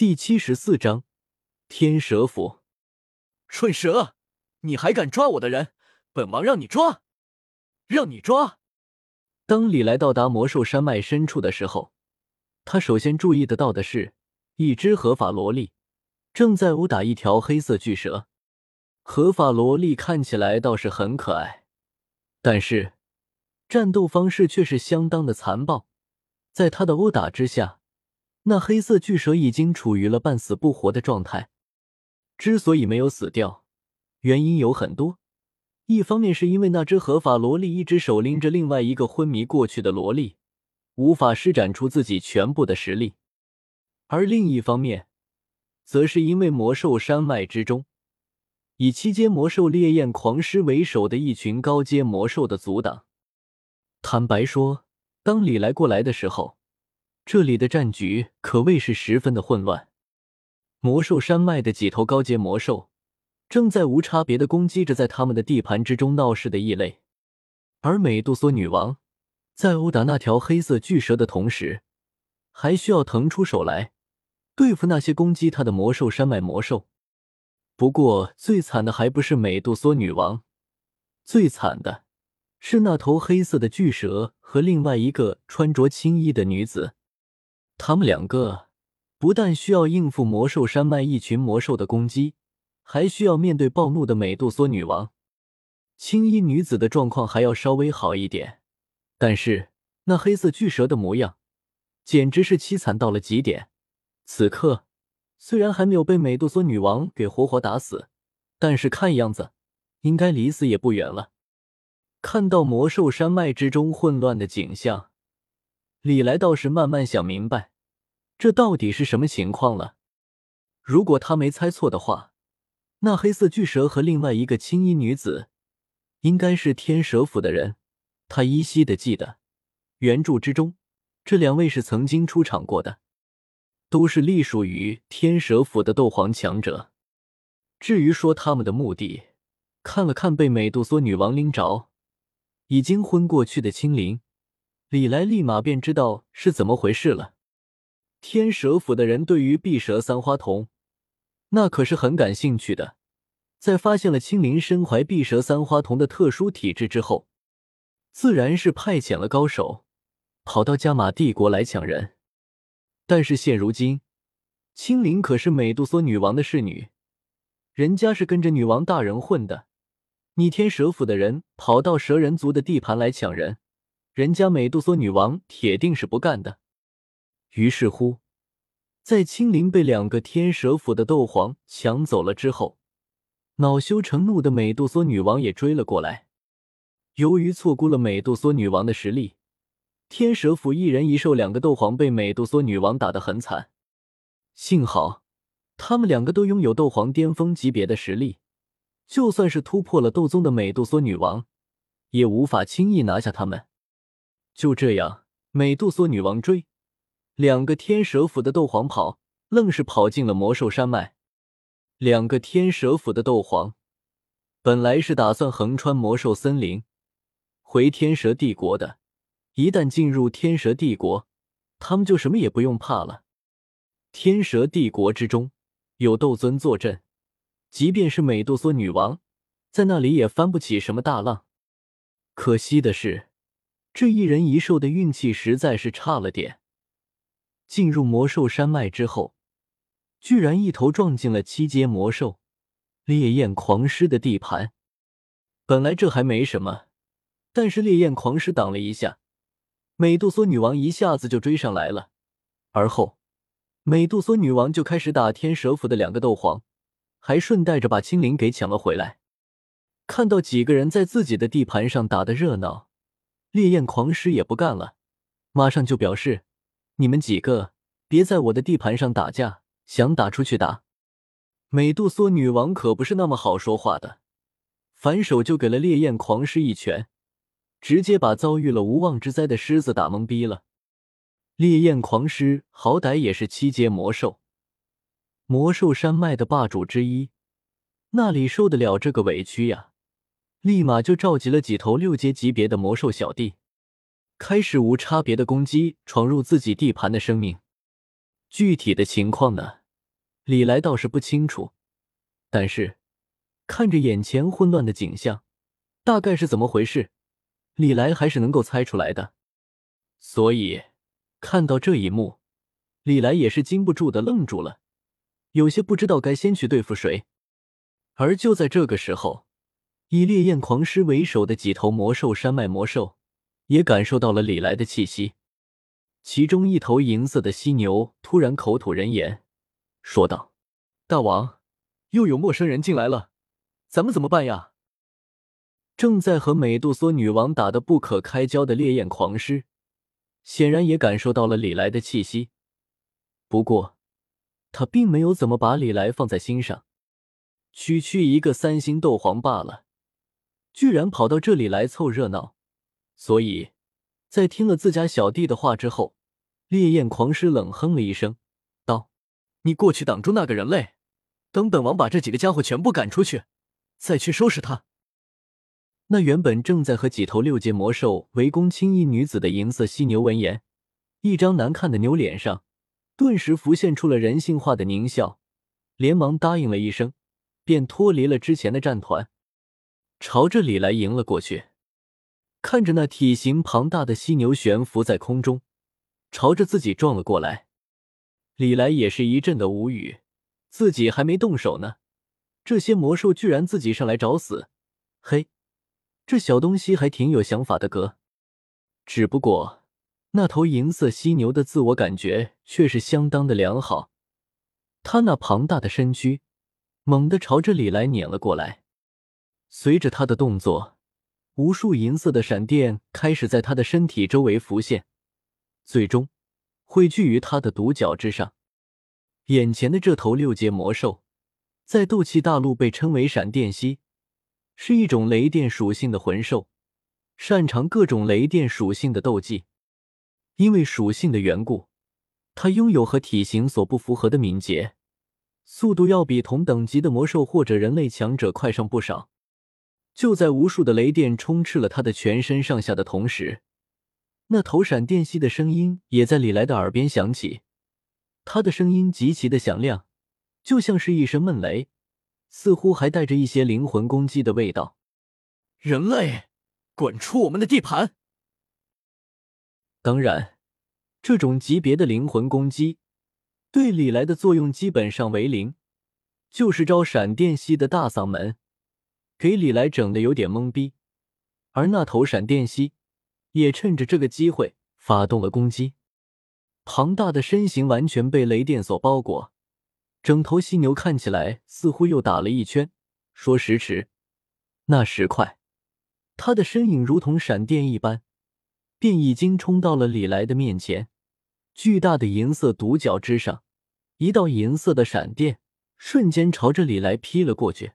第七十四章天蛇府。蠢蛇，你还敢抓我的人？本王让你抓，让你抓！当李来到达魔兽山脉深处的时候，他首先注意得到的是，一只合法萝莉正在殴打一条黑色巨蛇。合法萝莉看起来倒是很可爱，但是战斗方式却是相当的残暴，在他的殴打之下。那黑色巨蛇已经处于了半死不活的状态。之所以没有死掉，原因有很多。一方面是因为那只合法萝莉一只手拎着另外一个昏迷过去的萝莉，无法施展出自己全部的实力；而另一方面，则是因为魔兽山脉之中，以七阶魔兽烈焰狂狮为首的一群高阶魔兽的阻挡。坦白说，当李来过来的时候。这里的战局可谓是十分的混乱。魔兽山脉的几头高阶魔兽正在无差别的攻击着在他们的地盘之中闹事的异类，而美杜莎女王在殴打那条黑色巨蛇的同时，还需要腾出手来对付那些攻击她的魔兽山脉魔兽。不过，最惨的还不是美杜莎女王，最惨的是那头黑色的巨蛇和另外一个穿着青衣的女子。他们两个不但需要应付魔兽山脉一群魔兽的攻击，还需要面对暴怒的美杜莎女王。青衣女子的状况还要稍微好一点，但是那黑色巨蛇的模样简直是凄惨到了极点。此刻虽然还没有被美杜莎女王给活活打死，但是看样子应该离死也不远了。看到魔兽山脉之中混乱的景象。李来倒是慢慢想明白，这到底是什么情况了。如果他没猜错的话，那黑色巨蛇和另外一个青衣女子，应该是天蛇府的人。他依稀的记得，原著之中，这两位是曾经出场过的，都是隶属于天蛇府的斗皇强者。至于说他们的目的，看了看被美杜莎女王拎着，已经昏过去的青灵。李来立马便知道是怎么回事了。天蛇府的人对于碧蛇三花瞳，那可是很感兴趣的。在发现了青灵身怀碧蛇三花瞳的特殊体质之后，自然是派遣了高手跑到加玛帝国来抢人。但是现如今，青灵可是美杜莎女王的侍女，人家是跟着女王大人混的。你天蛇府的人跑到蛇人族的地盘来抢人。人家美杜莎女王铁定是不干的。于是乎，在青灵被两个天蛇府的斗皇抢走了之后，恼羞成怒的美杜莎女王也追了过来。由于错估了美杜莎女王的实力，天蛇府一人一兽两个斗皇被美杜莎女王打得很惨。幸好他们两个都拥有斗皇巅峰级别的实力，就算是突破了斗宗的美杜莎女王，也无法轻易拿下他们。就这样，美杜莎女王追，两个天蛇府的斗皇跑，愣是跑进了魔兽山脉。两个天蛇府的斗皇本来是打算横穿魔兽森林回天蛇帝国的，一旦进入天蛇帝国，他们就什么也不用怕了。天蛇帝国之中有斗尊坐镇，即便是美杜莎女王在那里也翻不起什么大浪。可惜的是。这一人一兽的运气实在是差了点。进入魔兽山脉之后，居然一头撞进了七阶魔兽烈焰狂狮的地盘。本来这还没什么，但是烈焰狂狮挡了一下，美杜莎女王一下子就追上来了。而后，美杜莎女王就开始打天蛇府的两个斗皇，还顺带着把青灵给抢了回来。看到几个人在自己的地盘上打的热闹。烈焰狂狮也不干了，马上就表示：“你们几个别在我的地盘上打架，想打出去打。”美杜莎女王可不是那么好说话的，反手就给了烈焰狂狮一拳，直接把遭遇了无妄之灾的狮子打懵逼了。烈焰狂狮好歹也是七阶魔兽，魔兽山脉的霸主之一，那里受得了这个委屈呀？立马就召集了几头六阶级别的魔兽小弟，开始无差别的攻击闯入自己地盘的生命。具体的情况呢，李来倒是不清楚，但是看着眼前混乱的景象，大概是怎么回事，李来还是能够猜出来的。所以看到这一幕，李来也是禁不住的愣住了，有些不知道该先去对付谁。而就在这个时候，以烈焰狂狮为首的几头魔兽山脉魔兽也感受到了李来的气息。其中一头银色的犀牛突然口吐人言，说道：“大王，又有陌生人进来了，咱们怎么办呀？”正在和美杜莎女王打得不可开交的烈焰狂狮，显然也感受到了李来的气息，不过他并没有怎么把李来放在心上。区区一个三星斗皇罢了，居然跑到这里来凑热闹，所以。在听了自家小弟的话之后，烈焰狂狮冷哼了一声，道：“你过去挡住那个人类，等本王把这几个家伙全部赶出去，再去收拾他。”那原本正在和几头六阶魔兽围攻青衣女子的银色犀牛闻言，一张难看的牛脸上顿时浮现出了人性化的狞笑，连忙答应了一声，便脱离了之前的战团，朝着李来迎了过去。看着那体型庞大的犀牛悬浮在空中，朝着自己撞了过来，李来也是一阵的无语。自己还没动手呢，这些魔兽居然自己上来找死。嘿，这小东西还挺有想法的哥。只不过那头银色犀牛的自我感觉却是相当的良好，它那庞大的身躯猛地朝着李来碾了过来，随着他的动作。无数银色的闪电开始在他的身体周围浮现，最终汇聚于他的独角之上。眼前的这头六阶魔兽，在斗气大陆被称为闪电蜥，是一种雷电属性的魂兽，擅长各种雷电属性的斗技。因为属性的缘故，它拥有和体型所不符合的敏捷，速度要比同等级的魔兽或者人类强者快上不少。就在无数的雷电充斥了他的全身上下的同时，那头闪电蜥的声音也在李来的耳边响起。他的声音极其的响亮，就像是一声闷雷，似乎还带着一些灵魂攻击的味道。人类，滚出我们的地盘！当然，这种级别的灵魂攻击对李来的作用基本上为零，就是招闪电蜥的大嗓门。给李来整的有点懵逼，而那头闪电蜥也趁着这个机会发动了攻击。庞大的身形完全被雷电所包裹，整头犀牛看起来似乎又打了一圈。说时迟，那时快，他的身影如同闪电一般，便已经冲到了李来的面前。巨大的银色独角之上，一道银色的闪电瞬间朝着李来劈了过去。